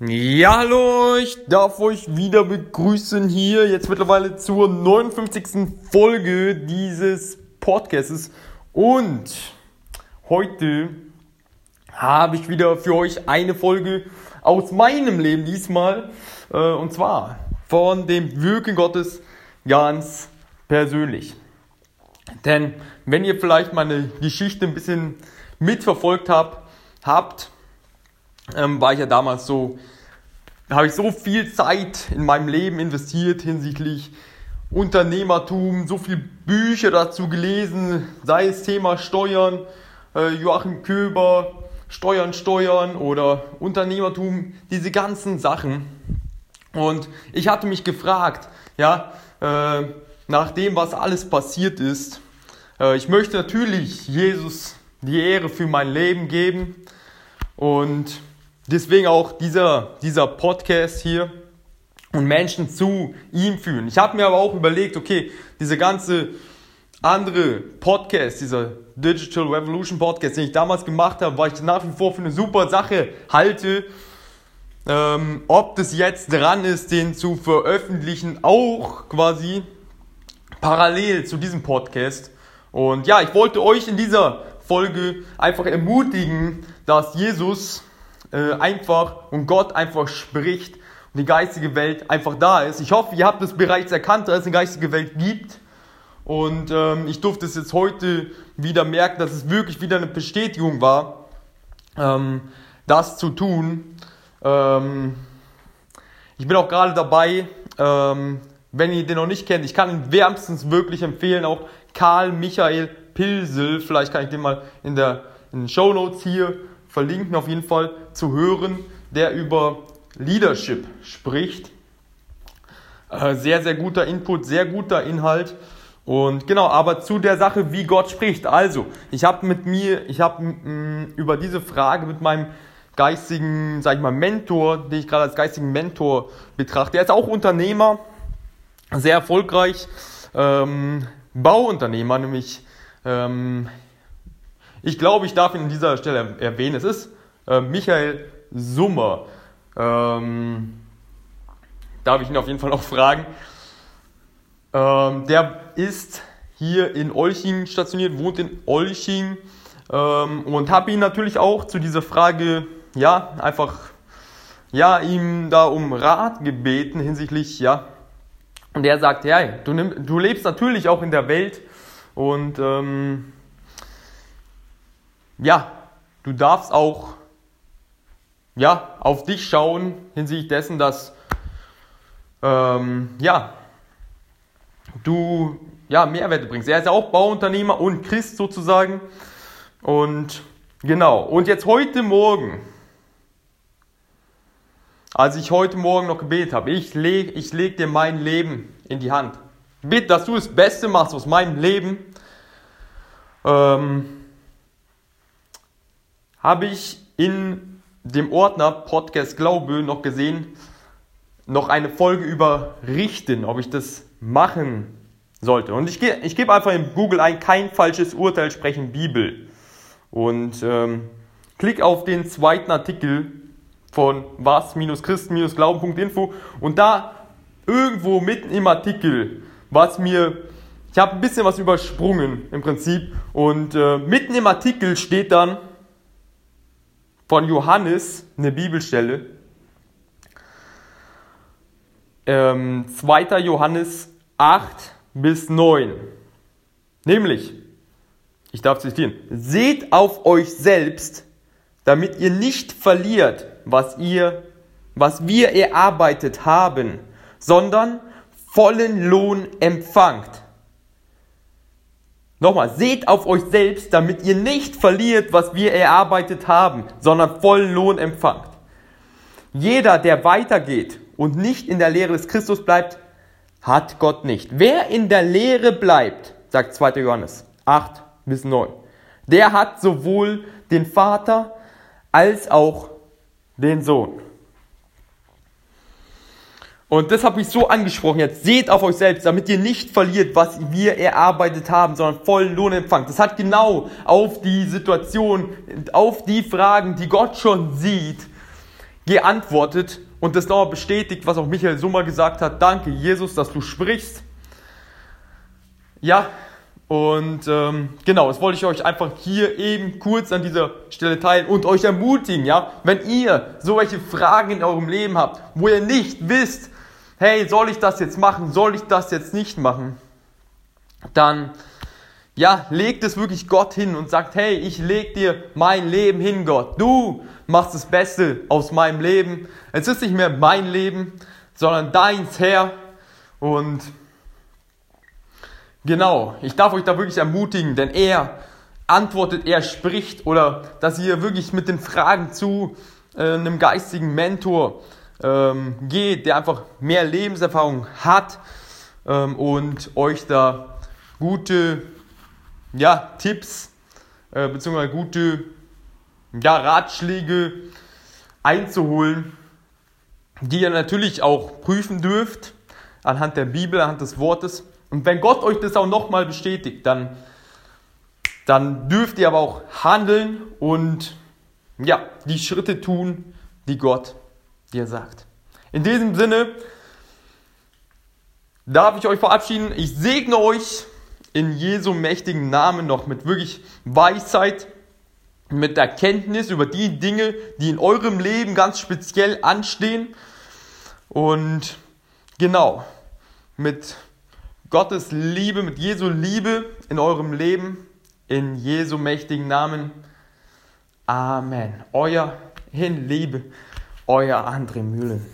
Ja, hallo, ich darf euch wieder begrüßen hier jetzt mittlerweile zur 59. Folge dieses Podcasts. Und heute habe ich wieder für euch eine Folge aus meinem Leben diesmal. Äh, und zwar von dem Wirken Gottes ganz persönlich. Denn wenn ihr vielleicht meine Geschichte ein bisschen mitverfolgt habt, habt ähm, war ich ja damals so, habe ich so viel Zeit in meinem Leben investiert hinsichtlich Unternehmertum, so viele Bücher dazu gelesen, sei es Thema Steuern, äh, Joachim Köber, Steuern, Steuern oder Unternehmertum, diese ganzen Sachen. Und ich hatte mich gefragt, ja, äh, nach dem, was alles passiert ist, äh, ich möchte natürlich Jesus die Ehre für mein Leben geben und Deswegen auch dieser, dieser Podcast hier und Menschen zu ihm führen. Ich habe mir aber auch überlegt, okay, diese ganze andere Podcast, dieser Digital Revolution Podcast, den ich damals gemacht habe, weil ich nach wie vor für eine super Sache halte, ähm, ob das jetzt dran ist, den zu veröffentlichen, auch quasi parallel zu diesem Podcast. Und ja, ich wollte euch in dieser Folge einfach ermutigen, dass Jesus äh, einfach und Gott einfach spricht und die geistige Welt einfach da ist. Ich hoffe, ihr habt es bereits erkannt, dass es eine geistige Welt gibt. Und ähm, ich durfte es jetzt heute wieder merken, dass es wirklich wieder eine Bestätigung war, ähm, das zu tun. Ähm, ich bin auch gerade dabei, ähm, wenn ihr den noch nicht kennt, ich kann ihn wärmstens wirklich empfehlen, auch Karl Michael Pilsel, vielleicht kann ich den mal in, der, in den Show Notes hier verlinken auf jeden Fall, zu hören, der über Leadership spricht. Äh, sehr, sehr guter Input, sehr guter Inhalt. Und genau, aber zu der Sache, wie Gott spricht. Also, ich habe mit mir, ich habe über diese Frage mit meinem geistigen, sag ich mal, Mentor, den ich gerade als geistigen Mentor betrachte. Er ist auch Unternehmer, sehr erfolgreich, ähm, Bauunternehmer, nämlich ähm, ich glaube, ich darf ihn an dieser Stelle erwähnen. Es ist äh, Michael Summer. Ähm, darf ich ihn auf jeden Fall auch fragen. Ähm, der ist hier in Olching stationiert, wohnt in Olching ähm, und habe ihn natürlich auch zu dieser Frage, ja, einfach, ja, ihm da um Rat gebeten hinsichtlich, ja. Und er sagt, ja, du, nimm, du lebst natürlich auch in der Welt und ähm, ja, du darfst auch ja, auf dich schauen hinsichtlich dessen, dass ähm, ja, du ja, Mehrwerte bringst. Er ist ja auch Bauunternehmer und Christ sozusagen. Und genau, und jetzt heute Morgen, als ich heute Morgen noch gebetet habe, ich lege ich leg dir mein Leben in die Hand. bitte, dass du das Beste machst aus meinem Leben. Ähm, habe ich in dem Ordner Podcast Glaube noch gesehen, noch eine Folge über Richten, ob ich das machen sollte. Und ich, ich gebe einfach in Google ein, kein falsches Urteil sprechen Bibel. Und ähm, klick auf den zweiten Artikel von was-christen-glauben.info und da irgendwo mitten im Artikel, was mir, ich habe ein bisschen was übersprungen im Prinzip und äh, mitten im Artikel steht dann, von Johannes eine Bibelstelle. Ähm, 2. Johannes 8 bis 9. Nämlich, ich darf zitieren, seht auf euch selbst, damit ihr nicht verliert, was ihr, was wir erarbeitet haben, sondern vollen Lohn empfangt. Nochmal, seht auf euch selbst, damit ihr nicht verliert, was wir erarbeitet haben, sondern vollen Lohn empfangt. Jeder, der weitergeht und nicht in der Lehre des Christus bleibt, hat Gott nicht. Wer in der Lehre bleibt, sagt 2. Johannes 8 bis 9, der hat sowohl den Vater als auch den Sohn. Und das habe ich so angesprochen jetzt. Seht auf euch selbst, damit ihr nicht verliert, was wir erarbeitet haben, sondern vollen Lohn empfangt. Das hat genau auf die Situation, auf die Fragen, die Gott schon sieht, geantwortet und das nochmal bestätigt, was auch Michael Summer gesagt hat. Danke, Jesus, dass du sprichst. Ja, und ähm, genau, das wollte ich euch einfach hier eben kurz an dieser Stelle teilen und euch ermutigen, ja, wenn ihr so welche Fragen in eurem Leben habt, wo ihr nicht wisst, hey, soll ich das jetzt machen, soll ich das jetzt nicht machen, dann ja, legt es wirklich Gott hin und sagt, hey, ich leg dir mein Leben hin, Gott. Du machst das Beste aus meinem Leben. Es ist nicht mehr mein Leben, sondern deins Herr. Und genau, ich darf euch da wirklich ermutigen, denn er antwortet, er spricht oder dass ihr wirklich mit den Fragen zu äh, einem geistigen Mentor ähm, geht, der einfach mehr Lebenserfahrung hat ähm, und euch da gute ja, Tipps äh, bzw. gute ja, Ratschläge einzuholen, die ihr natürlich auch prüfen dürft anhand der Bibel, anhand des Wortes. Und wenn Gott euch das auch nochmal bestätigt, dann, dann dürft ihr aber auch handeln und ja, die Schritte tun, die Gott dir sagt. In diesem Sinne darf ich euch verabschieden. Ich segne euch in Jesu mächtigen Namen noch mit wirklich Weisheit, mit Erkenntnis über die Dinge, die in eurem Leben ganz speziell anstehen. Und genau, mit Gottes Liebe, mit Jesu Liebe in eurem Leben, in Jesu mächtigen Namen. Amen. Euer in Liebe, euer André Mühlen.